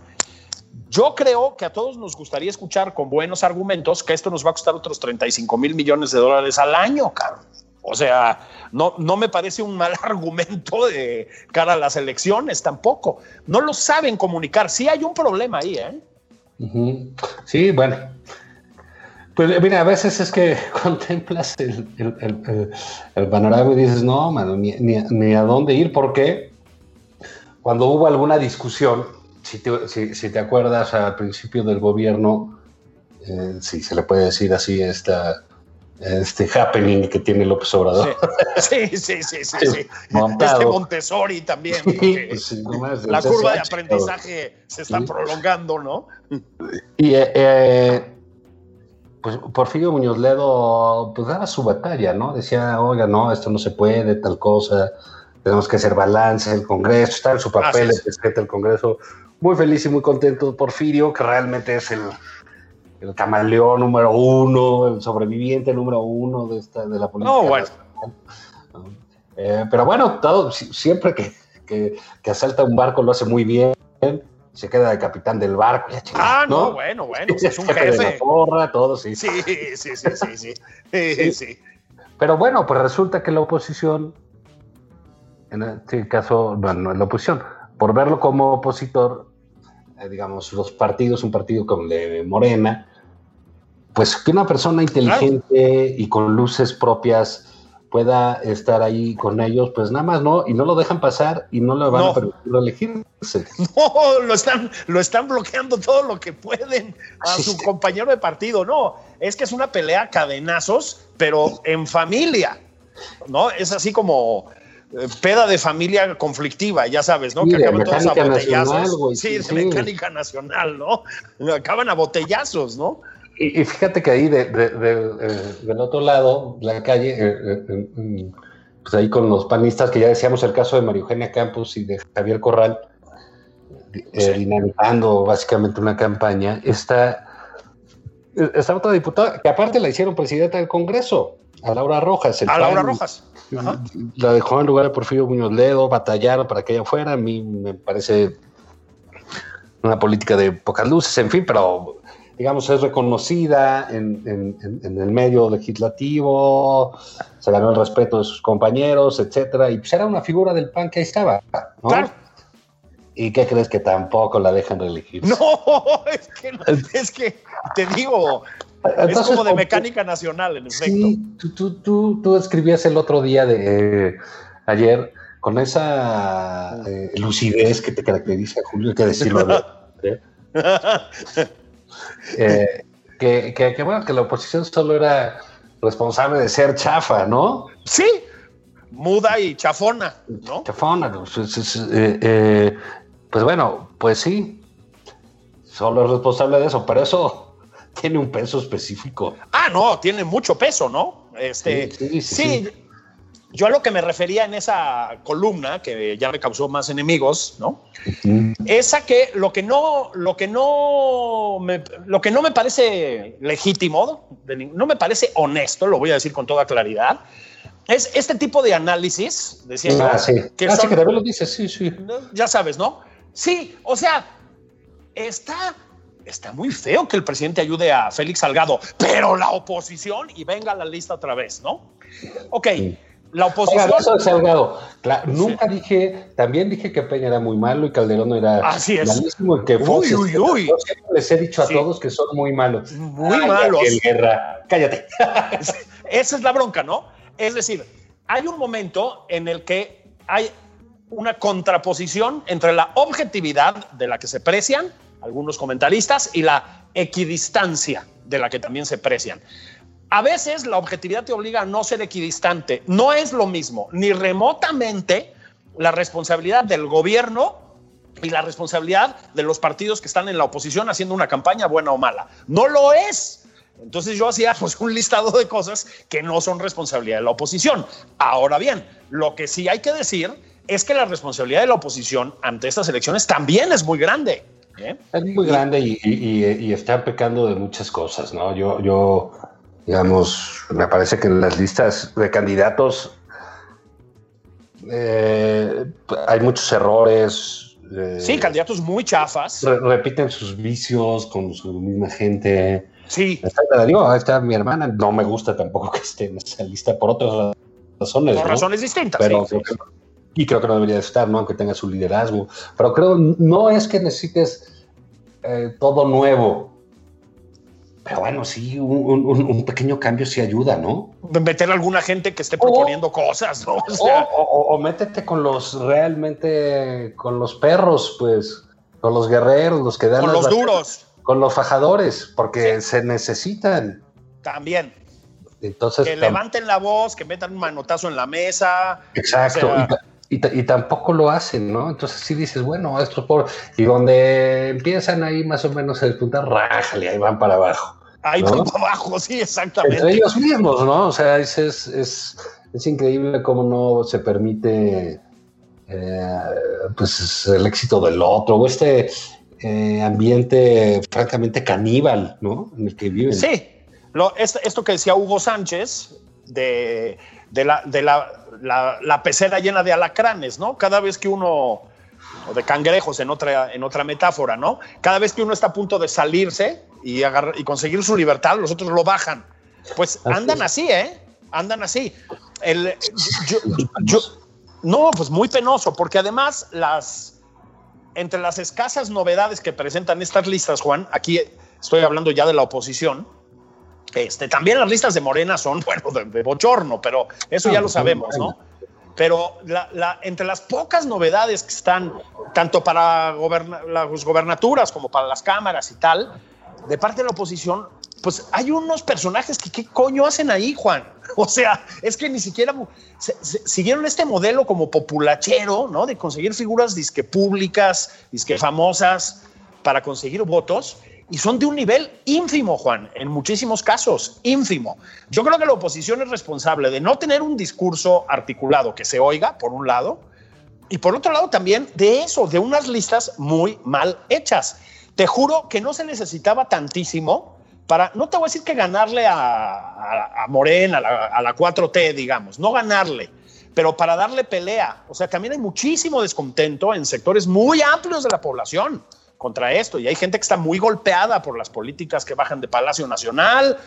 B: Yo creo que a todos nos gustaría escuchar con buenos argumentos que esto nos va a costar otros 35 mil millones de dólares al año, cabrón. O sea, no, no me parece un mal argumento de cara a las elecciones tampoco. No lo saben comunicar. Sí hay un problema ahí, ¿eh?
A: Sí, bueno. Pues mira, a veces es que contemplas el, el, panorama y dices, no, mano, ni, ni, a dónde ir, porque cuando hubo alguna discusión, si te, si, te acuerdas al principio del gobierno, eh, si se le puede decir así, esta este happening que tiene López Obrador.
B: Sí, sí, sí, sí, sí. Este Montessori también. Pues la curva de aprendizaje se está prolongando, ¿no?
A: Y eh, eh, pues Porfirio Muñoz Ledo pues daba su batalla, ¿no? Decía, oiga, no, esto no se puede, tal cosa, tenemos que hacer balance, el Congreso, está en su papel, el, el Congreso. Muy feliz y muy contento Porfirio, que realmente es el el camaleón número uno, el sobreviviente número uno de, esta, de la política. No, bueno. Eh, pero bueno, todo, siempre que, que, asalta un barco lo hace muy bien, se queda de capitán del barco.
B: ah, no, bueno, bueno, es un jefe. De
A: porra, todo, sí.
B: Sí, sí, sí, sí, sí. sí,
A: Pero bueno, pues resulta que la oposición, en este caso, bueno, la oposición, por verlo como opositor, digamos, los partidos, un partido como de Morena, pues que una persona inteligente y con luces propias pueda estar ahí con ellos, pues nada más no, y no lo dejan pasar y no le van a permitir elegirse.
B: No, lo están, lo están bloqueando todo lo que pueden a su compañero de partido. No, es que es una pelea cadenazos, pero en familia. ¿No? Es así como eh, peda de familia conflictiva, ya sabes, ¿no? que acaban todos a botellazos. sí, de mecánica nacional, ¿no? Acaban a botellazos, ¿no?
A: Y, fíjate que ahí de, eh, del otro lado, la calle, eh, pues ahí con los panistas, que ya decíamos el caso de María Eugenia Campos y de Javier Corral, dinamizando básicamente una campaña, está, está otra diputada, que aparte la hicieron presidenta del Congreso, a Laura Rojas.
B: a Laura Rojas.
A: La dejó en lugar de Porfirio Muñoz Ledo, batallaron para que ella fuera. A mí me parece una política de pocas luces, en fin, pero digamos, es reconocida en, el medio legislativo, se ganó el respeto de sus compañeros, etcétera, y pues era una figura del PAN que ahí estaba, Claro. ¿Y qué crees que tampoco la dejan reelegir?
B: No, es que, es que te digo, es como de mecánica nacional, en efecto. Sí,
A: tú, tú, tú, escribías el otro día de ayer con esa eh, lucidez que te caracteriza, Julio, hay que decirlo. ¿eh? Eh, que, que, bueno, que la oposición solo era responsable de ser chafa, ¿no?
B: Sí, muda y chafona, ¿no?
A: Chafona, pues, pues bueno, pues sí, solo es responsable de eso, pero eso tiene un peso específico.
B: Ah, no, tiene mucho peso, ¿no? Este, sí, sí, yo a lo que me refería en esa columna, que ya me causó más enemigos, ¿no? Esa que lo que no, lo que no, me, lo que no me parece legítimo, no me parece honesto, lo voy a decir con toda claridad, es este tipo de análisis, decía
A: ah, sí. que, ah, que lo dices, sí, sí.
B: Ya sabes, ¿no? Sí, o sea, está está muy feo que el presidente ayude a Félix Salgado, pero la oposición, y venga la lista otra vez, ¿no? Ok, la oposición.
A: Salgado, nunca dije, también dije que Peña era muy malo y Calderón era
B: Así es.
A: malísimo que uy, uy, uy. les he dicho a todos que son muy malos.
B: Muy malos.
A: Guerra. Cállate.
B: Esa es la bronca, ¿no? Es decir, hay un momento en el que hay una contraposición entre la objetividad de la que se precian algunos comentaristas y la equidistancia de la que también se precian. A veces la objetividad te obliga a no ser equidistante. No es lo mismo, ni remotamente la responsabilidad del gobierno y la responsabilidad de los partidos que están en la oposición haciendo una campaña buena o mala. No lo es. Entonces yo hacía pues, un listado de cosas que no son responsabilidad de la oposición. Ahora bien, lo que sí hay que decir es que la responsabilidad de la oposición ante estas elecciones también es muy grande.
A: Es muy grande y, y, está pecando de muchas cosas, ¿no? Yo, yo, digamos, me parece que en las listas de candidatos eh, hay muchos errores. eh,
B: Sí, candidatos muy chafas.
A: re- repiten sus vicios con su misma gente.
B: Sí,
A: Está, digo, está mi hermana. No me gusta tampoco que esté en esa lista por otras razones.
B: por
A: ¿no?
B: razones distintas.
A: Pero
B: sí, sí.
A: Y creo que no debería de estar, ¿no? Aunque tenga su liderazgo. Pero creo no es que necesites eh, todo nuevo. Pero bueno, sí, un, un- un pequeño cambio sí ayuda, ¿no?
B: Meter a alguna gente que esté proponiendo cosas, ¿no? O
A: O,
B: sea,
A: o- o- o métete con los realmente, con los perros, pues, con los guerreros, los que dan
B: con los duros
A: con los fajadores, porque se necesitan.
B: también.
A: Entonces,
B: Que levanten la voz, que metan un manotazo en la mesa.
A: Exacto.
B: O sea-
A: y, ta- y ta- y tampoco lo hacen, ¿no? Entonces sí dices, bueno, esto es por... Y donde empiezan ahí más o menos a despuntar, rájale, ahí van para abajo.
B: Ahí
A: ¿No?
B: van para abajo, sí,
A: Entre
B: exactamente.
A: ellos mismos, ¿no? O sea, es, es, es, es increíble cómo no se permite eh, pues el éxito del otro, o este eh, ambiente francamente caníbal, ¿no? En el que viven.
B: Sí, lo, esto que decía Hugo Sánchez de, de la, de la, la- la pecera llena de alacranes, ¿no? Cada vez que uno, o de cangrejos en otra, en otra metáfora, ¿no? Cada vez que uno está a punto de salirse y, agarrar- y conseguir su libertad, los otros lo bajan. Pues andan así, ¿eh? Andan así. El, yo- yo- no, pues muy penoso, porque además las entre las escasas novedades que presentan estas listas, Juan, aquí estoy hablando ya de la oposición. Este, también las listas de Morena son, bueno, de, de bochorno, pero eso ya
A: Ah,
B: lo sabemos, ¿no? Pero la- la- entre las pocas novedades que están, tanto para goberna- las gobernaturas como para las cámaras y tal, de parte de la oposición, pues hay unos personajes que qué coño hacen ahí, Juan. O sea, es que ni siquiera se- se- siguieron este modelo como populachero, ¿no? De conseguir figuras disque públicas, disque famosas para conseguir votos y son de un nivel ínfimo, Juan, en muchísimos casos, ínfimo. Yo creo que la oposición es responsable de no tener un discurso articulado que se oiga, por un lado, y por otro lado también de eso, de unas listas muy mal hechas. Te juro que no se necesitaba tantísimo para, no te voy a decir que ganarle a, a, a Morena, a la, a la 4T, digamos, no ganarle, pero para darle pelea. O sea, también hay muchísimo descontento en sectores muy amplios de la población contra esto y hay gente que está muy golpeada por las políticas que bajan de Palacio Nacional,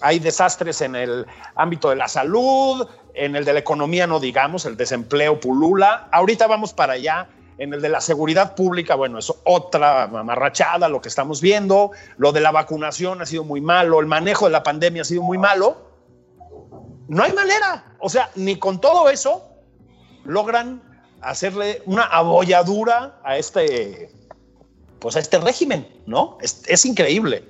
B: hay desastres en el ámbito de la salud, en el de la economía no digamos, el desempleo pulula. Ahorita vamos para allá. En el de la seguridad pública, bueno, es otra mamarrachada lo que estamos viendo. Lo de la vacunación ha sido muy malo, el manejo de la pandemia ha sido muy malo. No hay manera. O sea, ni con todo eso logran hacerle una abolladura a este, pues a este régimen, ¿no? Es, es increíble.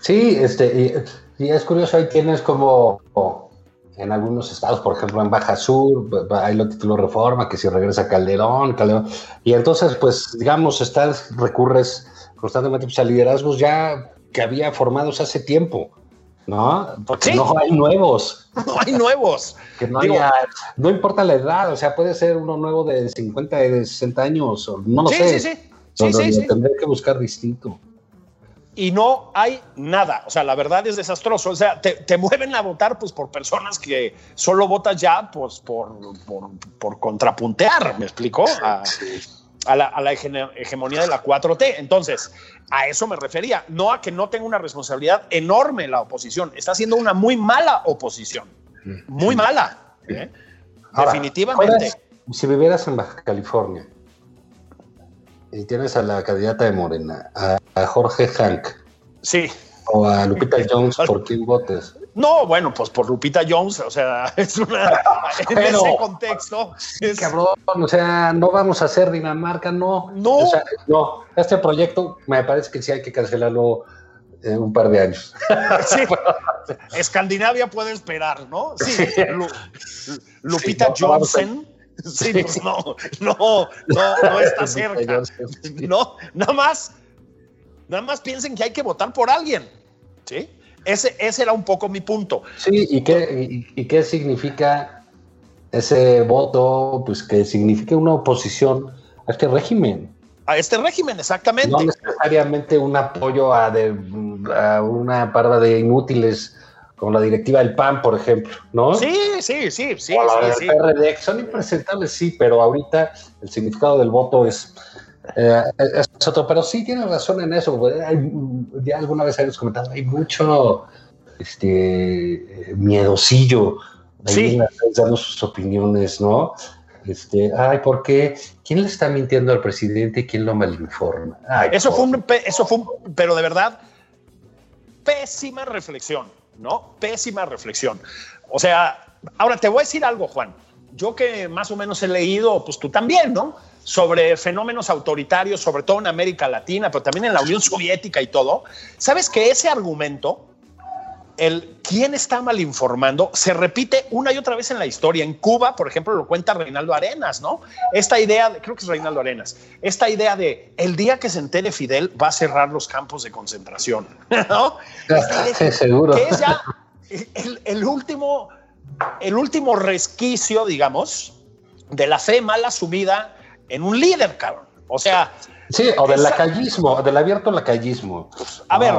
A: Sí, este, y, y es curioso, hay quienes como en algunos estados, por ejemplo en Baja Sur, ahí lo tituló Reforma, que si regresa Calderón, Calderón, y entonces pues digamos, estás, recurres constantemente pues, a liderazgos ya que había formados hace tiempo, ¿no? Porque
B: Sí.
A: no hay nuevos,
B: No hay nuevos.
A: que no
B: Digo-
A: haya, no importa la edad, o sea, puede ser uno nuevo de 50, de 60 años, o no lo
B: Sí,
A: sé.
B: sí, sí.
A: No,
B: Sí,
A: no,
B: sí,
A: lo
B: sí.
A: Tendré que buscar distinto.
B: y no hay nada. O sea, la verdad es desastroso. O sea, te, te mueven a votar pues por personas que solo votas ya pues por, por, por contrapuntear, ¿me explico? A, a la, a la hege- hegemonía de la 4T. Entonces, a eso me refería. No a que no tenga una responsabilidad enorme la oposición. Está haciendo una muy mala oposición. Muy mala. ¿eh?
A: Ahora,
B: Definitivamente.
A: ¿cuál es- Si vivieras en Baja California y tienes a la candidata de Morena, a, a Jorge Hank
B: Sí.
A: o a Lupita Jones, ¿por quién votes?
B: No, bueno, pues por Lupita Jones, o sea, es una. en ese contexto. es-
A: Cabrón, o sea, no vamos a hacer Dinamarca, no.
B: No.
A: O sea, no, este proyecto me parece que sí hay que cancelarlo eh, un par de años.
B: Sí. Escandinavia puede esperar, ¿no? Sí. Lu- Lupita
A: Sí, no,
B: Johnson. Sí, no, no, no, no está cerca. No, nada más, nada más piensen que hay que votar por alguien. ¿Sí? Ese, ese era un poco mi punto.
A: Sí, ¿y qué, y, y qué significa ese voto? Pues que significa una oposición a este régimen.
B: A este régimen, exactamente.
A: No necesariamente un apoyo a, de- a una parva de inútiles como la directiva del PAN, por ejemplo, ¿no?
B: Sí, sí, sí, sí.
A: O la
B: sí,
A: del
B: sí.
A: PRD, son impresentables, sí, pero ahorita el significado del voto es, eh, es otro. Pero sí tiene razón en eso. Hay- ya alguna vez habíamos comentado, hay mucho este, eh, miedosillo
B: Sí.
A: dando sus opiniones, ¿no? Este, ay, ¿por qué? ¿Quién le está mintiendo al presidente y quién lo malinforma? Ay,
B: Eso fue un, eso fue un- pero de verdad, pésima reflexión, ¿no? Pésima reflexión. O sea, ahora te voy a decir algo, Juan. Yo que más o menos he leído, pues tú también, ¿no? Sobre fenómenos autoritarios, sobre todo en América Latina, pero también en la Unión Soviética y todo. ¿Sabes que ese argumento, el quién está mal informando, se repite una y otra vez en la historia? En Cuba, por ejemplo, lo cuenta Reinaldo Arenas, ¿no? Esta idea, de- creo que es Reinaldo Arenas, esta idea de el día que se entere Fidel va a cerrar los campos de concentración, ¿no?
A: Sí, seguro.
B: que es ya el, el último, el último resquicio, digamos, de la fe mal asumida en un líder, cabrón. O sea,
A: Sí, o del lacayismo, del abierto lacayismo.
B: A ver,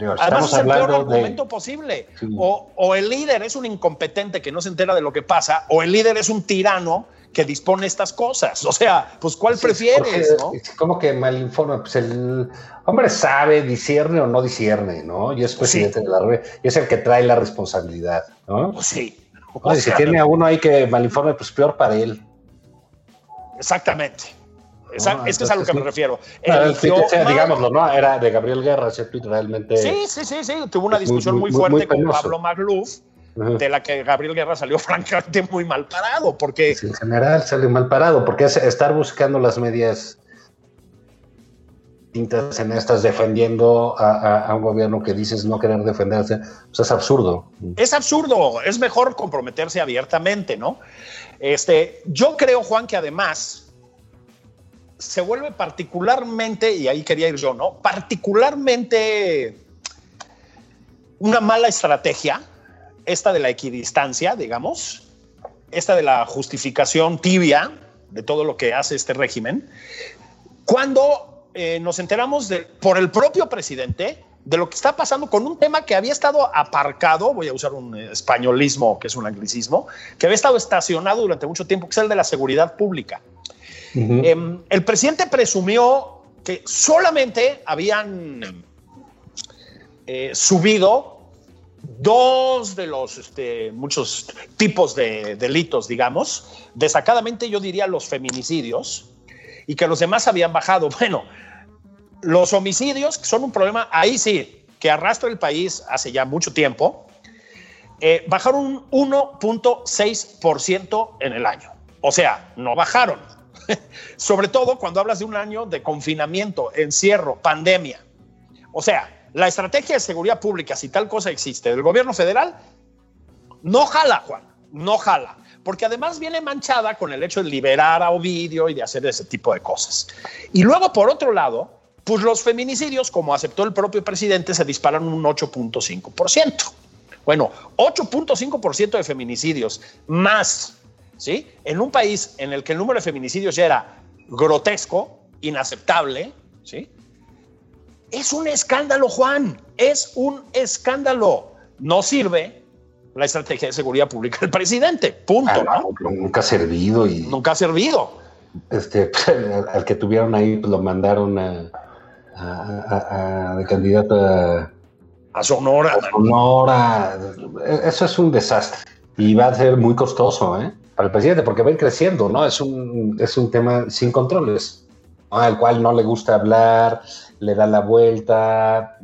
A: digo,
B: Además
A: estamos
B: es el peor
A: hablando de...
B: argumento posible.
A: Sí.
B: O, o el líder es un incompetente que no se entera de lo que pasa, o el líder es un tirano que dispone estas cosas. O sea, pues ¿cuál
A: Sí,
B: prefieres? ¿no?
A: ¿Cómo que malinforma? Pues el hombre sabe, discierne o no discierne, ¿no? Y es presidente de la red, y es el que trae la responsabilidad, ¿no?
B: Pues sí. O
A: si tiene a uno ahí que malinforme, pues peor para él.
B: Exactamente.
A: No,
B: es que es a lo que me refiero.
A: El sea, digámoslo, ¿no? Era de Gabriel Guerra, ese tweet realmente.
B: Sí, sí, sí, sí. Tuvo una
A: Es
B: discusión muy,
A: muy, muy,
B: fuerte
A: muy
B: con. Pablo Magluf, de la que Gabriel Guerra salió francamente muy mal parado, porque
A: en general sale mal parado, porque es estar buscando las medias tintas en estas defendiendo a, a- a un gobierno que dices no querer defenderse, pues es absurdo.
B: es absurdo. Es mejor comprometerse abiertamente, ¿no? Este, yo creo, Juan, que además se vuelve particularmente, y ahí quería ir yo, ¿no? Particularmente una mala estrategia, esta de la equidistancia, digamos, esta de la justificación tibia de todo lo que hace este régimen, cuando eh, nos enteramos de, por el propio presidente de lo que está pasando con un tema que había estado aparcado, voy a usar un eh, españolismo que es un anglicismo, que había estado estacionado durante mucho tiempo, que es el de la seguridad pública. Em, el presidente presumió que solamente habían eh, subido dos de los este, muchos tipos de delitos, digamos, destacadamente yo diría los feminicidios, y que los demás habían bajado. Bueno, los homicidios, que son un problema, ahí sí, que arrastra el país hace ya mucho tiempo, eh, bajaron un 1.6% en el año. O sea, no bajaron. Sobre todo cuando hablas de un año de confinamiento, encierro, pandemia. O sea, la estrategia de seguridad pública, si tal cosa existe, del gobierno federal, no jala, Juan, no jala. Porque además viene manchada con el hecho de liberar a Ovidio y de hacer ese tipo de cosas. Y luego, por otro lado, pues los feminicidios, como aceptó el propio presidente, se disparan un 8.5%. Bueno, 8.5% de feminicidios más, ¿sí? En un país en el que el número de feminicidios ya era grotesco, inaceptable, ¿sí? Es un escándalo, Juan, es un escándalo. No sirve la estrategia de seguridad pública del presidente, punto,
A: Ah,
B: ¿no?
A: no, nunca ha servido y
B: Nunca ha servido.
A: este, al, que tuvieron ahí pues, lo mandaron a, a- a- a- de candidato a,
B: A Sonora.
A: a Sonora. Eso es un desastre y va a ser muy costoso ¿eh? Para el presidente porque va creciendo, ¿no? Es un, es un tema sin controles, ¿no? al cual no le gusta hablar, le da la vuelta.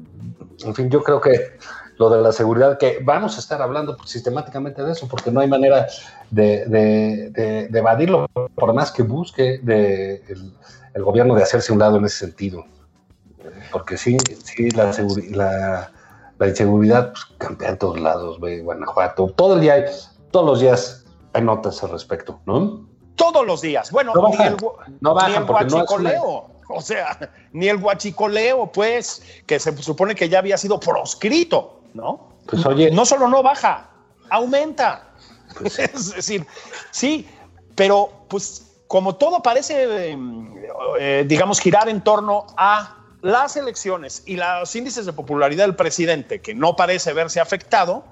A: En fin, yo creo que lo de la seguridad, que vamos a estar hablando sistemáticamente de eso, porque no hay manera de, de- de- evadirlo, por más que busque el, gobierno de hacerse un lado en ese sentido. Porque sí, sí, la, la, la inseguridad pues, campea en todos lados, ve Guanajuato, todo el día, todos los días hay notas al respecto, ¿no?
B: Todos los días. Bueno,
A: No
B: ni
A: bajan,
B: el, gu-
A: no bajan
B: ni el
A: no es una-
B: guachicoleo. O sea, ni el guachicoleo, pues, que se supone que ya había sido proscrito, ¿no?
A: Pues oye,
B: No solo no baja, aumenta.
A: Pues
B: es decir, sí, pero pues como todo parece, eh, eh, digamos, girar en torno a las elecciones y los índices de popularidad del presidente, que no parece verse afectado,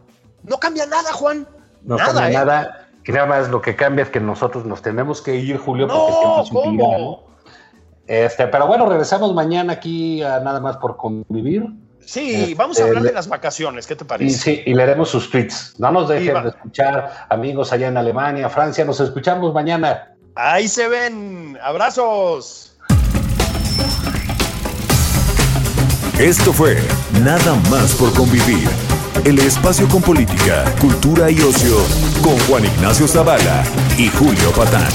B: no cambia nada, Juan.
A: No
B: nada,
A: cambia
B: ¿eh?
A: nada. Que nada más lo que cambia es que nosotros nos tenemos que ir, Julio,
B: No,
A: porque siempre es un
B: ¿cómo?
A: tirano. Este, pero bueno, regresamos mañana aquí a nada más por convivir.
B: Sí,
A: Este,
B: vamos a hablar
A: le-
B: de las vacaciones, ¿qué te
A: Y
B: parece?
A: sí, y leeremos sus tweets. No nos
B: Y
A: dejen de escuchar, amigos allá en Alemania, Francia. Nos escuchamos mañana.
B: Ahí se ven. Abrazos.
C: Esto fue Nada más por convivir. El espacio con política, cultura y ocio con Juan Ignacio Zavala y Julio Patán.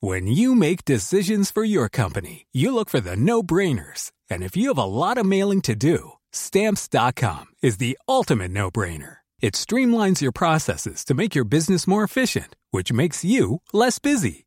D: When you make decisions for your company, you look for the no brainers. And if you have a lot of mailing to do, stamps.com is the ultimate no brainer. It streamlines your processes to make your business more efficient, which makes you less busy.